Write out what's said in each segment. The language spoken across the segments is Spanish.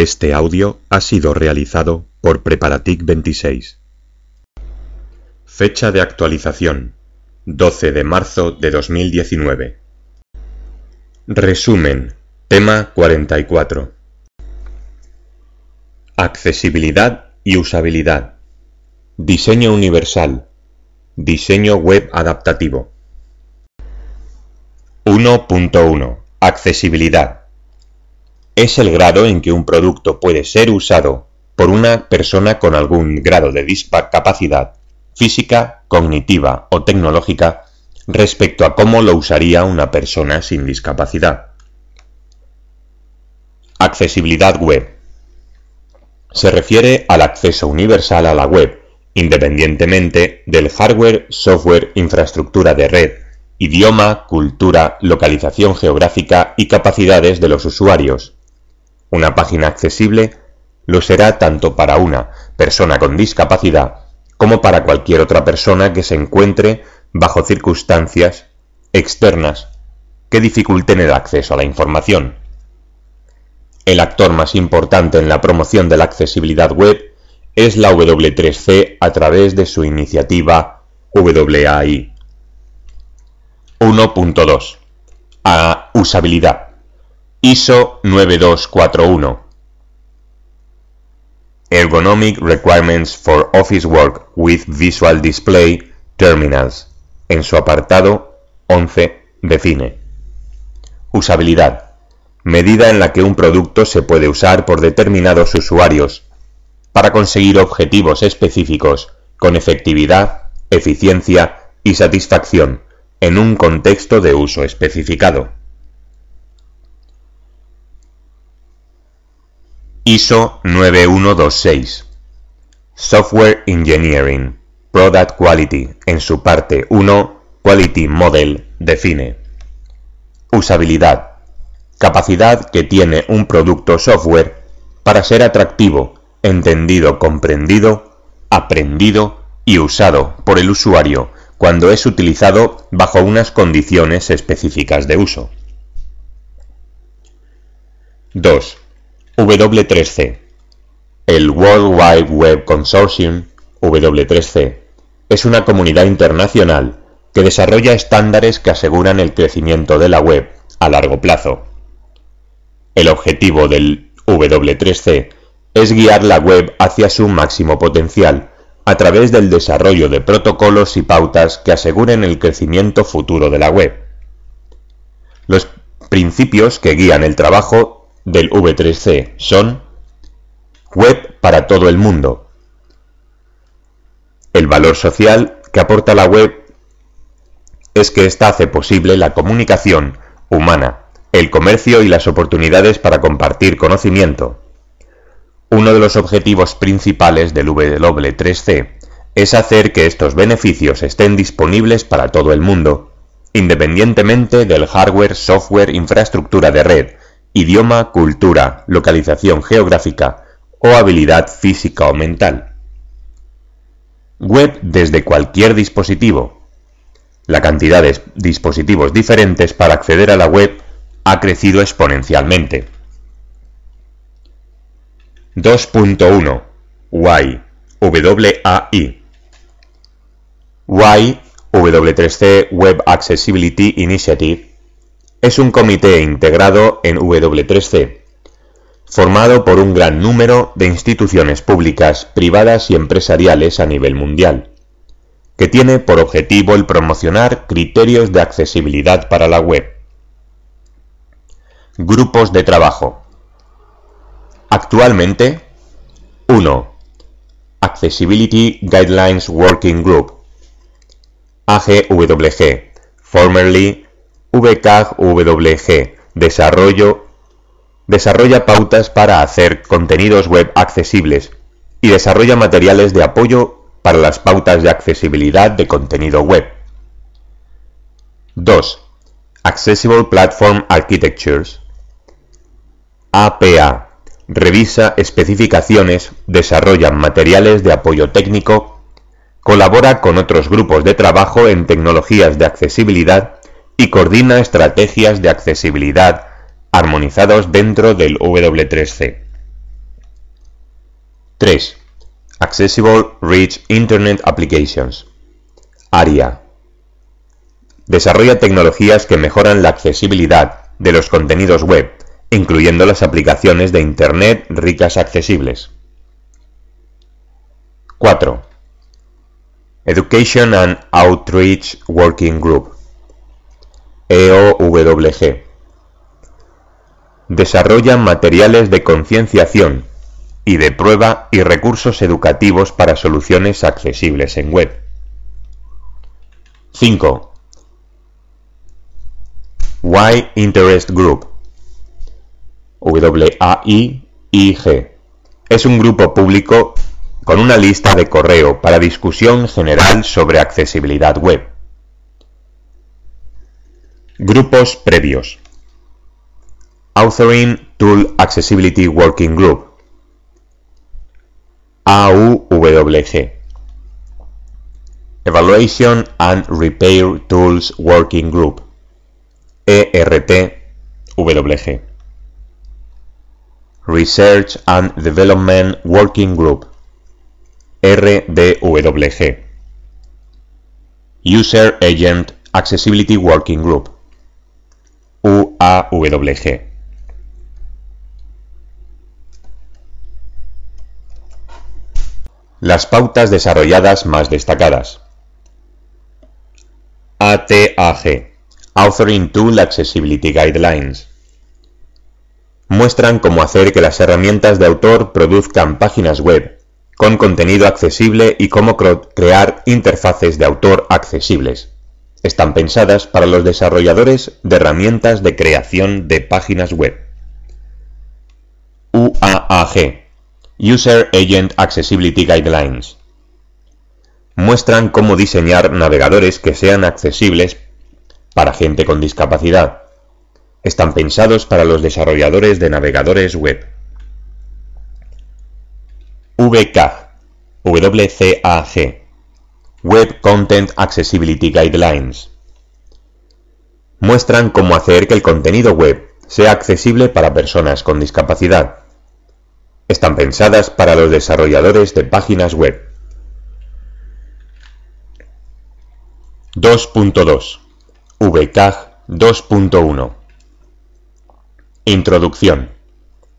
Este audio ha sido realizado por Preparatic 26. Fecha de actualización 12 de marzo de 2019. Resumen. Tema 44. Accesibilidad y usabilidad. Diseño universal. Diseño web adaptativo. 1.1. Accesibilidad. Es el grado en que un producto puede ser usado por una persona con algún grado de discapacidad física, cognitiva o tecnológica respecto a cómo lo usaría una persona sin discapacidad. Accesibilidad web. Se refiere al acceso universal a la web, independientemente del hardware, software, infraestructura de red, idioma, cultura, localización geográfica y capacidades de los usuarios. Una página accesible lo será tanto para una persona con discapacidad como para cualquier otra persona que se encuentre bajo circunstancias externas que dificulten el acceso a la información. El actor más importante en la promoción de la accesibilidad web es la W3C a través de su iniciativa WAI. 1.2. A usabilidad. ISO 9241. Ergonomic Requirements for Office Work with Visual Display Terminals. En su apartado 11 define. Usabilidad. Medida en la que un producto se puede usar por determinados usuarios para conseguir objetivos específicos con efectividad, eficiencia y satisfacción en un contexto de uso especificado. ISO 9126 Software Engineering Product Quality en su parte 1 Quality Model define Usabilidad Capacidad que tiene un producto software para ser atractivo, entendido, comprendido, aprendido y usado por el usuario cuando es utilizado bajo unas condiciones específicas de uso. 2. W3C. El World Wide Web Consortium, W3C, es una comunidad internacional que desarrolla estándares que aseguran el crecimiento de la web a largo plazo. El objetivo del W3C es guiar la web hacia su máximo potencial a través del desarrollo de protocolos y pautas que aseguren el crecimiento futuro de la web. Los principios que guían el trabajo del V3C son Web para todo el mundo. El valor social que aporta la web es que ésta hace posible la comunicación humana, el comercio y las oportunidades para compartir conocimiento. Uno de los objetivos principales del W3C es hacer que estos beneficios estén disponibles para todo el mundo, independientemente del hardware, software, infraestructura de red, idioma, cultura, localización geográfica o habilidad física o mental. Web desde cualquier dispositivo. La cantidad de dispositivos diferentes para acceder a la web ha crecido exponencialmente. 2.1 WAI WAI WAI W3C Web Accessibility Initiative es un comité integrado en W3C, formado por un gran número de instituciones públicas, privadas y empresariales a nivel mundial, que tiene por objetivo el promocionar criterios de accesibilidad para la web. Grupos de trabajo Actualmente, 1. Accessibility Guidelines Working Group AGWG, formerly VKWG, desarrollo, desarrolla pautas para hacer contenidos web accesibles y desarrolla materiales de apoyo para las pautas de accesibilidad de contenido web. 2. Accessible Platform Architectures APA revisa especificaciones, desarrolla materiales de apoyo técnico, colabora con otros grupos de trabajo en tecnologías de accesibilidad y coordina estrategias de accesibilidad armonizados dentro del W3C. 3. Accessible Rich Internet Applications. ARIA. Desarrolla tecnologías que mejoran la accesibilidad de los contenidos web, incluyendo las aplicaciones de Internet ricas accesibles. 4. Education and Outreach Working Group. EOWG. Desarrolla materiales de concienciación y de prueba y recursos educativos para soluciones accesibles en web. 5. Why Interest Group WAIIG es un grupo público con una lista de correo para discusión general sobre accesibilidad web. Grupos previos. Authoring Tool Accessibility Working Group. AUWG. Evaluation and Repair Tools Working Group. ERTWG. Research and Development Working Group. RDWG. User Agent Accessibility Working Group. UAWG. Las pautas desarrolladas más destacadas. ATAG Authoring Tool Accessibility Guidelines muestran cómo hacer que las herramientas de autor produzcan páginas web con contenido accesible y cómo crear interfaces de autor accesibles. Están pensadas para los desarrolladores de herramientas de creación de páginas web. UAAG User Agent Accessibility Guidelines muestran cómo diseñar navegadores que sean accesibles para gente con discapacidad. Están pensados para los desarrolladores de navegadores web. VCAG, WCAG, Web Content Accessibility Guidelines. Muestran cómo hacer que el contenido web sea accesible para personas con discapacidad. Están pensadas para los desarrolladores de páginas web. 2.2 VCAG 2.1 Introducción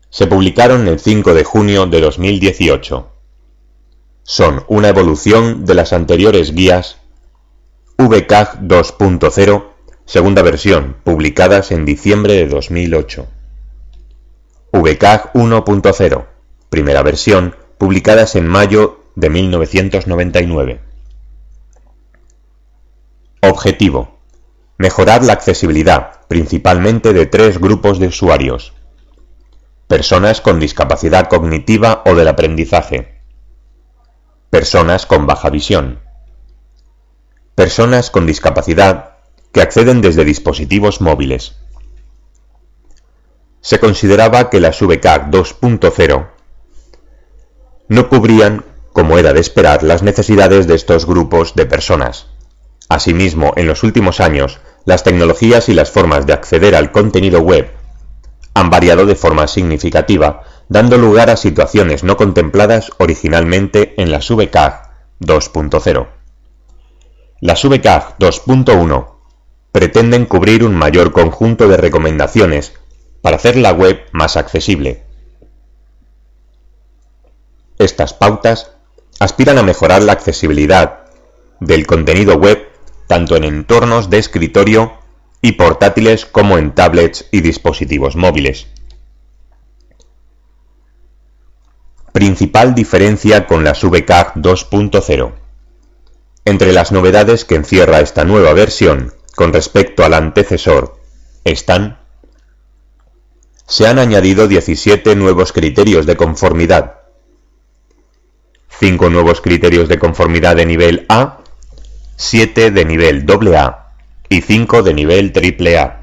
Se publicaron el 5 de junio de 2018. Son una evolución de las anteriores guías VCAG 2.0, segunda versión, publicadas en diciembre de 2008. VCAG 1.0, primera versión, publicadas en mayo de 1999. Objetivo. Mejorar la accesibilidad, principalmente de tres grupos de usuarios. Personas con discapacidad cognitiva o del aprendizaje. Personas con baja visión. Personas con discapacidad que acceden desde dispositivos móviles. Se consideraba que las VCAG 2.0 no cubrían, como era de esperar, las necesidades de estos grupos de personas. Asimismo, en los últimos años, las tecnologías y las formas de acceder al contenido web han variado de forma significativa, dando lugar a situaciones no contempladas originalmente en las VCAG 2.0. Las VCAG 2.1 pretenden cubrir un mayor conjunto de recomendaciones para hacer la web más accesible. Estas pautas aspiran a mejorar la accesibilidad del contenido web tanto en entornos de escritorio y portátiles como en tablets y dispositivos móviles. Principal diferencia con la VCAG 2.0 Entre las novedades que encierra esta nueva versión con respecto al antecesor están se han añadido 17 nuevos criterios de conformidad, 5 nuevos criterios de conformidad de nivel A 7 de nivel AA y 5 de nivel AAA.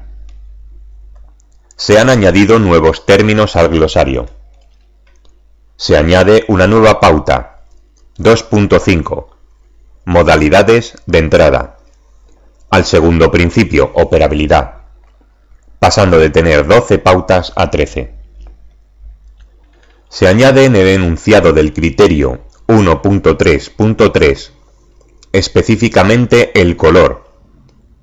Se han añadido nuevos términos al glosario. Se añade una nueva pauta. 2.5. Modalidades de entrada. Al segundo principio, operabilidad. Pasando de tener 12 pautas a 13. Se añade en el enunciado del criterio 1.3.3 específicamente el color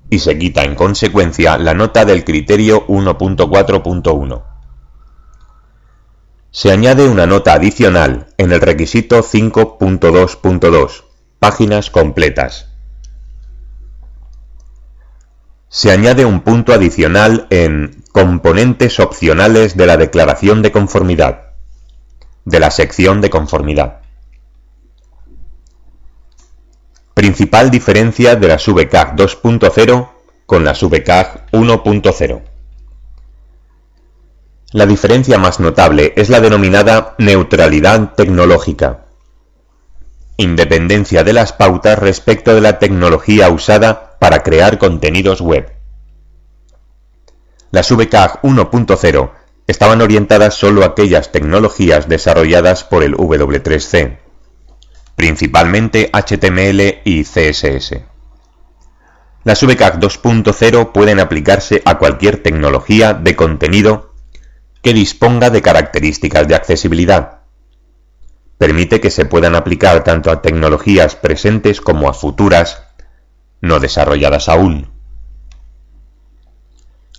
y se quita en consecuencia la nota del criterio 1.4.1. Se añade una nota adicional en el requisito 5.2.2, páginas completas. Se añade un punto adicional en Componentes opcionales de la declaración de conformidad, de la sección de conformidad. Principal diferencia de la VCAG 2.0 con la VCAG 1.0. La diferencia más notable es la denominada neutralidad tecnológica, independencia de las pautas respecto de la tecnología usada para crear contenidos web. Las VCAG 1.0 estaban orientadas solo a aquellas tecnologías desarrolladas por el W3C, principalmente HTML y CSS. Las VCAG 2.0 pueden aplicarse a cualquier tecnología de contenido que disponga de características de accesibilidad. Permite que se puedan aplicar tanto a tecnologías presentes como a futuras, no desarrolladas aún.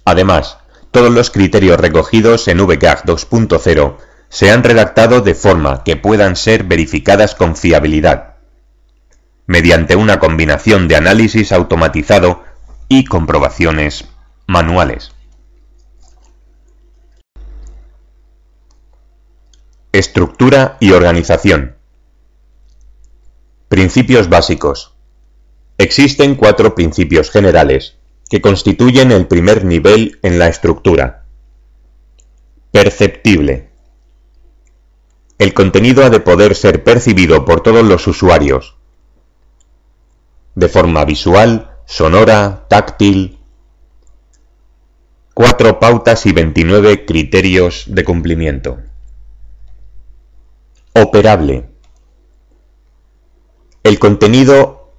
Además, todos los criterios recogidos en VCAG 2.0 se han redactado de forma que puedan ser verificadas con fiabilidad, mediante una combinación de análisis automatizado y comprobaciones manuales. Estructura y organización. Principios básicos. Existen cuatro principios generales que constituyen el primer nivel en la estructura. Perceptible. El contenido ha de poder ser percibido por todos los usuarios, de forma visual, sonora, táctil. Cuatro pautas y 29 criterios de cumplimiento. Operable. El contenido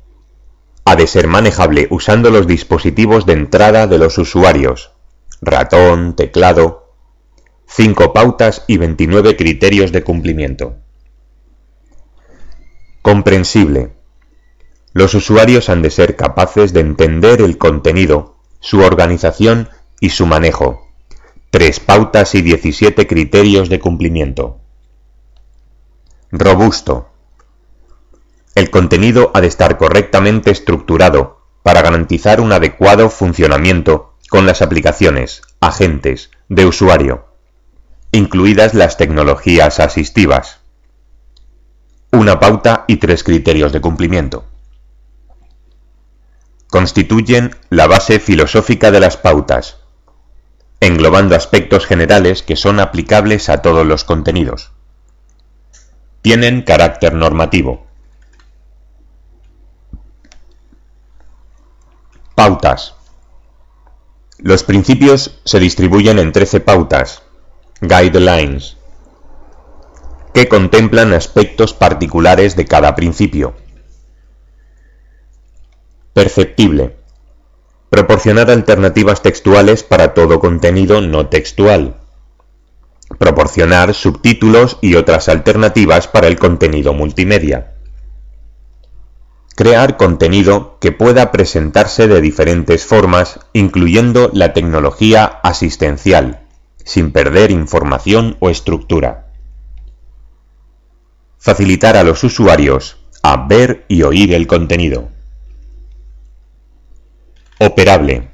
ha de ser manejable usando los dispositivos de entrada de los usuarios, ratón, teclado, 5 pautas y 29 criterios de cumplimiento. Comprensible. Los usuarios han de ser capaces de entender el contenido, su organización y su manejo. 3 pautas y 17 criterios de cumplimiento. Robusto. El contenido ha de estar correctamente estructurado para garantizar un adecuado funcionamiento con las aplicaciones, agentes, de usuario incluidas las tecnologías asistivas. Una pauta y tres criterios de cumplimiento. Constituyen la base filosófica de las pautas, englobando aspectos generales que son aplicables a todos los contenidos. Tienen carácter normativo. Pautas. Los principios se distribuyen en 13 pautas, Guidelines que contemplan aspectos particulares de cada principio. Perceptible. Proporcionar alternativas textuales para todo contenido no textual. Proporcionar subtítulos y otras alternativas para el contenido multimedia. Crear contenido que pueda presentarse de diferentes formas, incluyendo la tecnología asistencial sin perder información o estructura. Facilitar a los usuarios a ver y oír el contenido. Operable.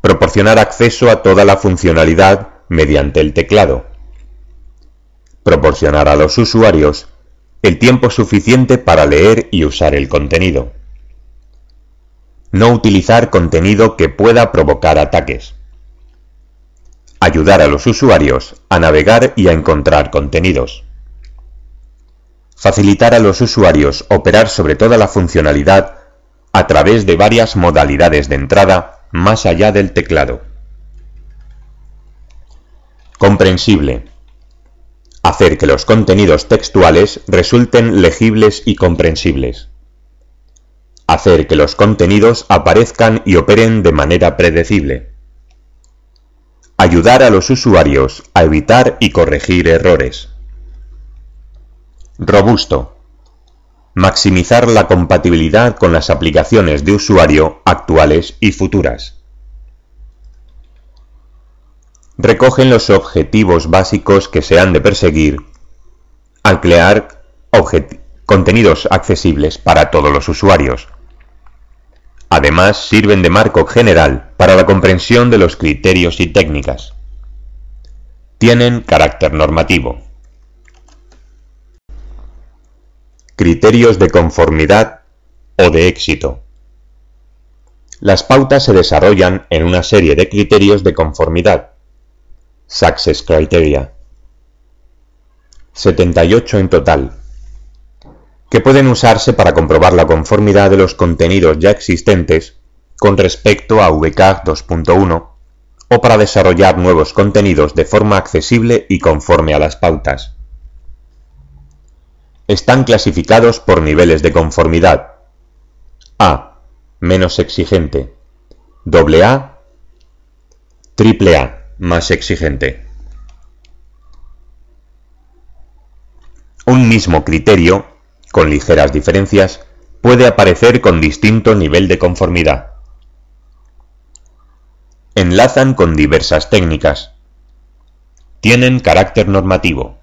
Proporcionar acceso a toda la funcionalidad mediante el teclado. Proporcionar a los usuarios el tiempo suficiente para leer y usar el contenido. No utilizar contenido que pueda provocar ataques ayudar a los usuarios a navegar y a encontrar contenidos. Facilitar a los usuarios operar sobre toda la funcionalidad a través de varias modalidades de entrada más allá del teclado. Comprensible. Hacer que los contenidos textuales resulten legibles y comprensibles. Hacer que los contenidos aparezcan y operen de manera predecible ayudar a los usuarios a evitar y corregir errores. Robusto. Maximizar la compatibilidad con las aplicaciones de usuario actuales y futuras. Recogen los objetivos básicos que se han de perseguir al crear contenidos accesibles para todos los usuarios. Además, sirven de marco general para la comprensión de los criterios y técnicas. Tienen carácter normativo. Criterios de conformidad o de éxito. Las pautas se desarrollan en una serie de criterios de conformidad. Success Criteria. 78 en total, que pueden usarse para comprobar la conformidad de los contenidos ya existentes con respecto a VCAG 2.1 o para desarrollar nuevos contenidos de forma accesible y conforme a las pautas están clasificados por niveles de conformidad. A. Menos exigente. AA. A. Más exigente. Un mismo criterio, con ligeras diferencias, puede aparecer con distinto nivel de conformidad. Enlazan con diversas técnicas. Tienen carácter normativo.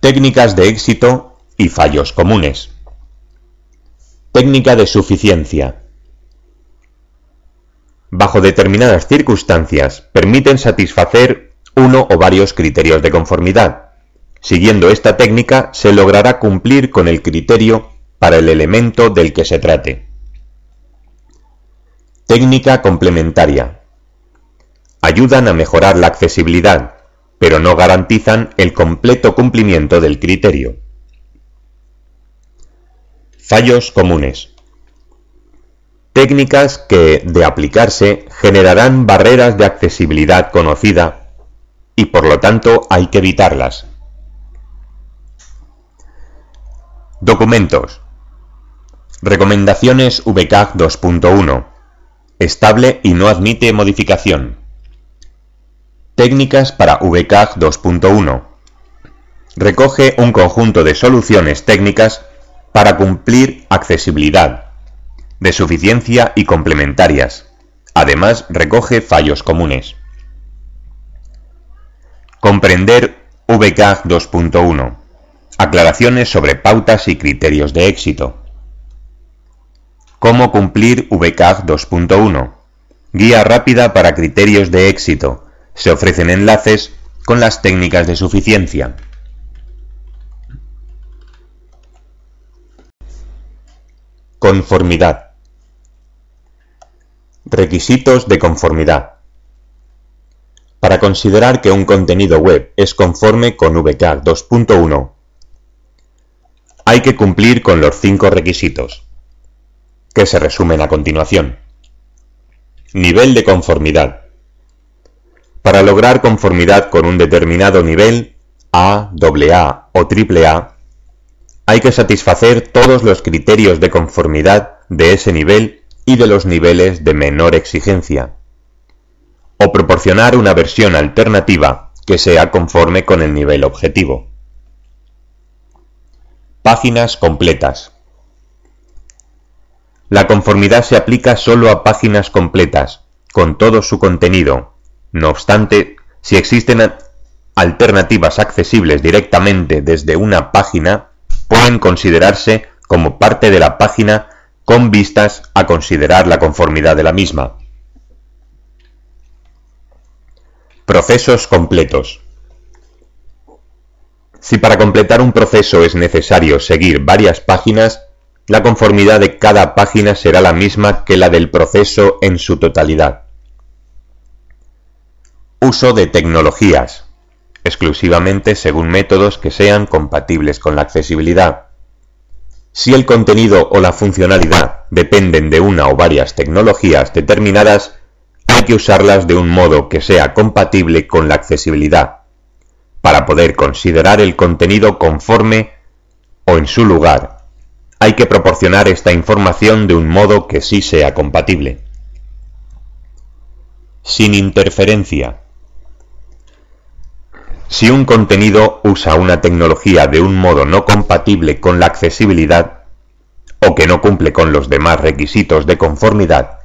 Técnicas de éxito y fallos comunes. Técnica de suficiencia. Bajo determinadas circunstancias, permiten satisfacer uno o varios criterios de conformidad. Siguiendo esta técnica, se logrará cumplir con el criterio para el elemento del que se trate. Técnica complementaria. Ayudan a mejorar la accesibilidad, pero no garantizan el completo cumplimiento del criterio. Fallos comunes. Técnicas que, de aplicarse, generarán barreras de accesibilidad conocida y por lo tanto hay que evitarlas. Documentos. Recomendaciones VCAG 2.1. Estable y no admite modificación. Técnicas para VCAG 2.1. Recoge un conjunto de soluciones técnicas para cumplir accesibilidad, de suficiencia y complementarias. Además, recoge fallos comunes. Comprender VCAG 2.1. Aclaraciones sobre pautas y criterios de éxito. Cómo cumplir VCAG 2.1. Guía rápida para criterios de éxito se ofrecen enlaces con las técnicas de suficiencia. Conformidad. Requisitos de conformidad. Para considerar que un contenido web es conforme con VCAG 2.1, hay que cumplir con los cinco requisitos, que se resumen a continuación. Nivel de conformidad. Para lograr conformidad con un determinado nivel, A, AA o AAA, hay que satisfacer todos los criterios de conformidad de ese nivel y de los niveles de menor exigencia, o proporcionar una versión alternativa que sea conforme con el nivel objetivo. Páginas completas. La conformidad se aplica solo a páginas completas, con todo su contenido, no obstante, si existen alternativas accesibles directamente desde una página, pueden considerarse como parte de la página con vistas a considerar la conformidad de la misma. Procesos completos. Si para completar un proceso es necesario seguir varias páginas, la conformidad de cada página será la misma que la del proceso en su totalidad. Uso de tecnologías, exclusivamente según métodos que sean compatibles con la accesibilidad. Si el contenido o la funcionalidad dependen de una o varias tecnologías determinadas, hay que usarlas de un modo que sea compatible con la accesibilidad, para poder considerar el contenido conforme o en su lugar. Hay que proporcionar esta información de un modo que sí sea compatible. Sin interferencia Si un contenido usa una tecnología de un modo no compatible con la accesibilidad o que no cumple con los demás requisitos de conformidad,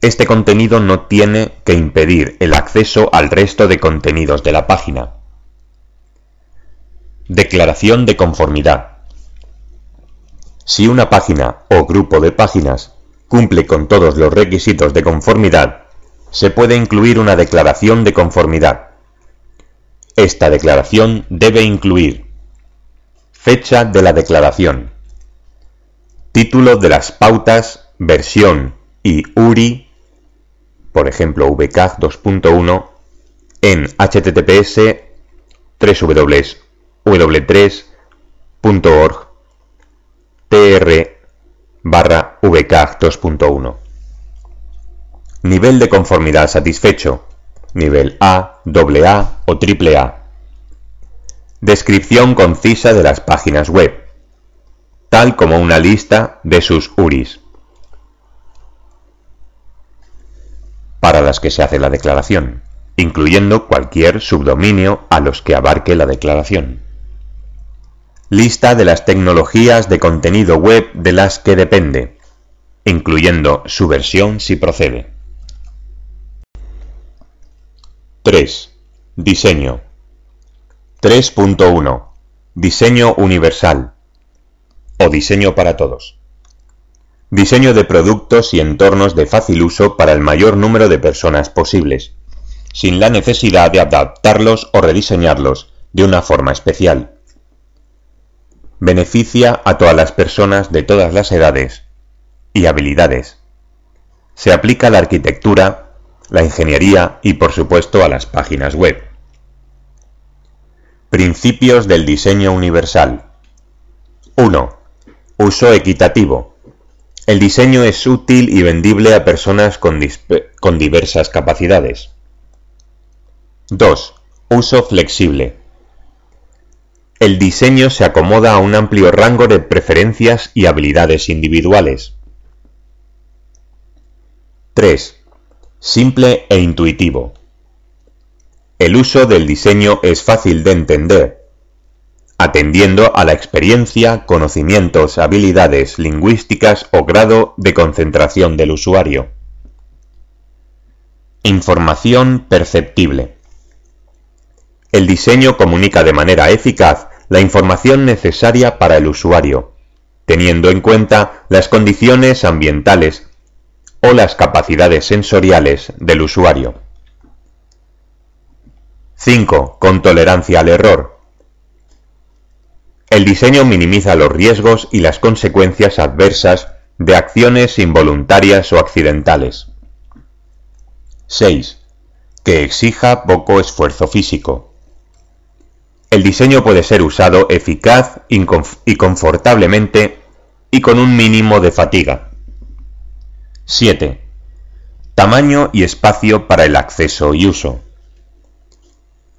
este contenido no tiene que impedir el acceso al resto de contenidos de la página. Declaración de conformidad. Si una página o grupo de páginas cumple con todos los requisitos de conformidad, se puede incluir una declaración de conformidad. Esta declaración debe incluir fecha de la declaración, título de las pautas, versión y URI, por ejemplo VCAG 2.1, en https www.w3.org tr barra VCAG 2.1 Nivel de conformidad satisfecho. Nivel A, AA o AAA. Descripción concisa de las páginas web, tal como una lista de sus URIs, para las que se hace la declaración, incluyendo cualquier subdominio a los que abarque la declaración. Lista de las tecnologías de contenido web de las que depende, incluyendo su versión si procede. 3. Diseño. 3.1. Diseño universal. O diseño para todos. Diseño de productos y entornos de fácil uso para el mayor número de personas posibles, sin la necesidad de adaptarlos o rediseñarlos de una forma especial. Beneficia a todas las personas de todas las edades y habilidades. Se aplica a la arquitectura, la ingeniería y por supuesto a las páginas web. Principios del diseño universal. 1. Uso equitativo. El diseño es útil y vendible a personas con, diversas capacidades. 2. Uso flexible. El diseño se acomoda a un amplio rango de preferencias y habilidades individuales. 3. Simple e intuitivo. El uso del diseño es fácil de entender, atendiendo a la experiencia, conocimientos, habilidades lingüísticas o grado de concentración del usuario. Información perceptible. El diseño comunica de manera eficaz la información necesaria para el usuario, teniendo en cuenta las condiciones ambientales o las capacidades sensoriales del usuario. 5. Con tolerancia al error. El diseño minimiza los riesgos y las consecuencias adversas de acciones involuntarias o accidentales. 6. Que exija poco esfuerzo físico. El diseño puede ser usado eficaz y confortablemente y con un mínimo de fatiga. 7. Tamaño y espacio para el acceso y uso.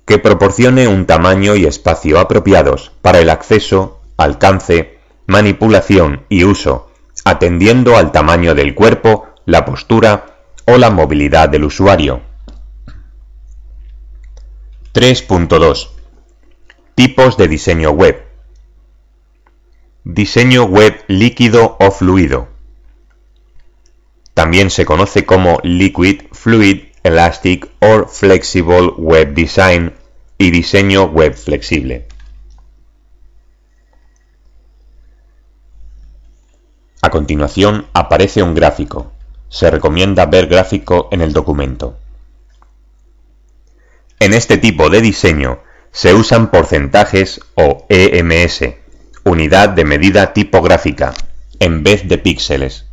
Que proporcione un tamaño y espacio apropiados para el acceso, alcance, manipulación y uso, atendiendo al tamaño del cuerpo, la postura o la movilidad del usuario. 3.2. Tipos de diseño web. Diseño web líquido o fluido también se conoce como Liquid, Fluid, Elastic or Flexible Web Design y diseño web flexible. A continuación aparece un gráfico. Se recomienda ver gráfico en el documento. En este tipo de diseño se usan porcentajes o EMS, unidad de medida tipográfica, en vez de píxeles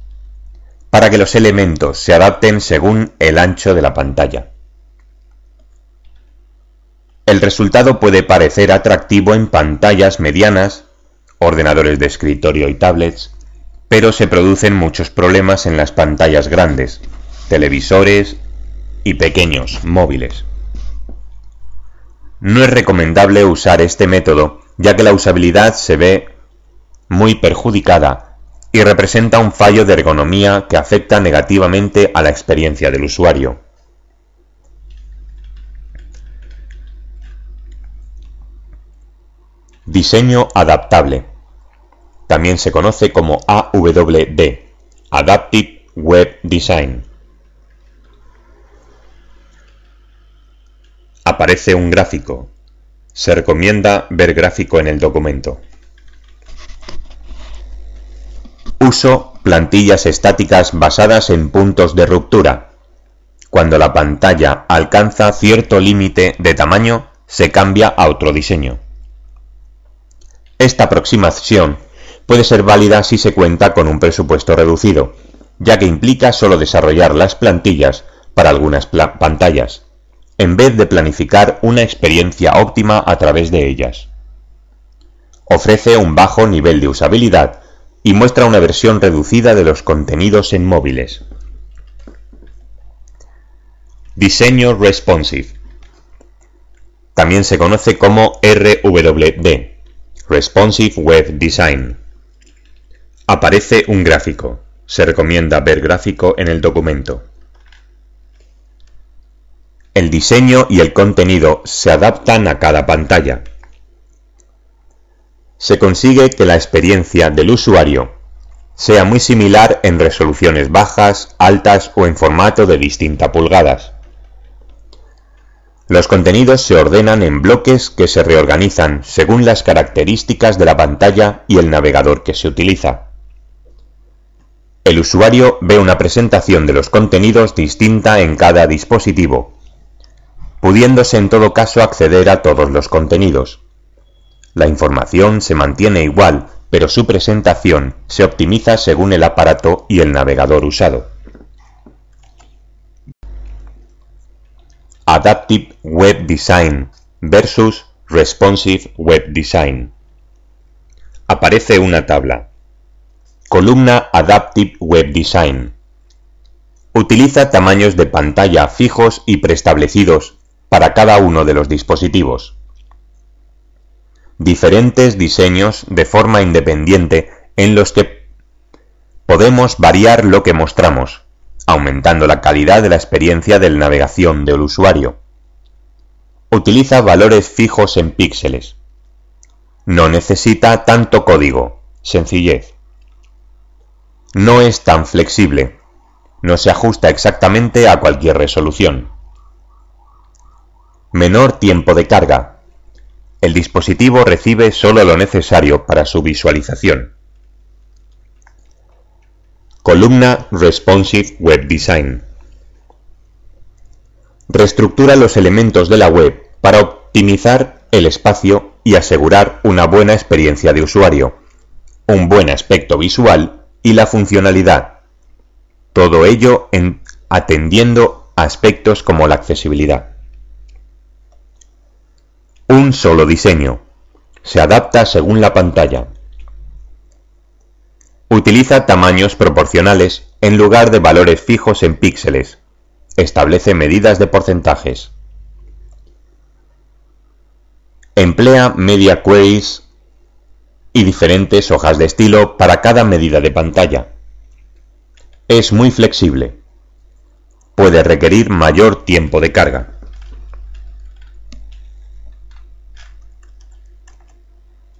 para que los elementos se adapten según el ancho de la pantalla. El resultado puede parecer atractivo en pantallas medianas, ordenadores de escritorio y tablets, pero se producen muchos problemas en las pantallas grandes, televisores y pequeños móviles. No es recomendable usar este método ya que la usabilidad se ve muy perjudicada y representa un fallo de ergonomía que afecta negativamente a la experiencia del usuario. Diseño adaptable. También se conoce como AWD, Adaptive Web Design. Aparece un gráfico. Se recomienda ver gráfico en el documento. Plantillas estáticas basadas en puntos de ruptura. Cuando la pantalla alcanza cierto límite de tamaño, se cambia a otro diseño. Esta aproximación puede ser válida si se cuenta con un presupuesto reducido, ya que implica solo desarrollar las plantillas para algunas pantallas, en vez de planificar una experiencia óptima a través de ellas. Ofrece un bajo nivel de usabilidad y muestra una versión reducida de los contenidos en móviles. Diseño responsive. También se conoce como RWD, Responsive Web Design. Aparece un gráfico. Se recomienda ver gráfico en el documento. El diseño y el contenido se adaptan a cada pantalla, se consigue que la experiencia del usuario sea muy similar en resoluciones bajas, altas o en formato de distintas pulgadas. Los contenidos se ordenan en bloques que se reorganizan según las características de la pantalla y el navegador que se utiliza. El usuario ve una presentación de los contenidos distinta en cada dispositivo, pudiéndose en todo caso acceder a todos los contenidos. La información se mantiene igual, pero su presentación se optimiza según el aparato y el navegador usado. Adaptive Web Design versus Responsive Web Design. Aparece una tabla. Columna Adaptive Web Design. Utiliza tamaños de pantalla fijos y preestablecidos para cada uno de los dispositivos diferentes diseños de forma independiente en los que podemos variar lo que mostramos, aumentando la calidad de la experiencia de navegación del usuario. Utiliza valores fijos en píxeles. No necesita tanto código, sencillez. No es tan flexible. No se ajusta exactamente a cualquier resolución. Menor tiempo de carga, el dispositivo recibe solo lo necesario para su visualización. Columna Responsive Web Design. Reestructura los elementos de la web para optimizar el espacio y asegurar una buena experiencia de usuario, un buen aspecto visual y la funcionalidad. Todo ello en atendiendo aspectos como la accesibilidad. Un solo diseño. Se adapta según la pantalla. Utiliza tamaños proporcionales en lugar de valores fijos en píxeles. Establece medidas de porcentajes. Emplea media queries y diferentes hojas de estilo para cada medida de pantalla. Es muy flexible. Puede requerir mayor tiempo de carga.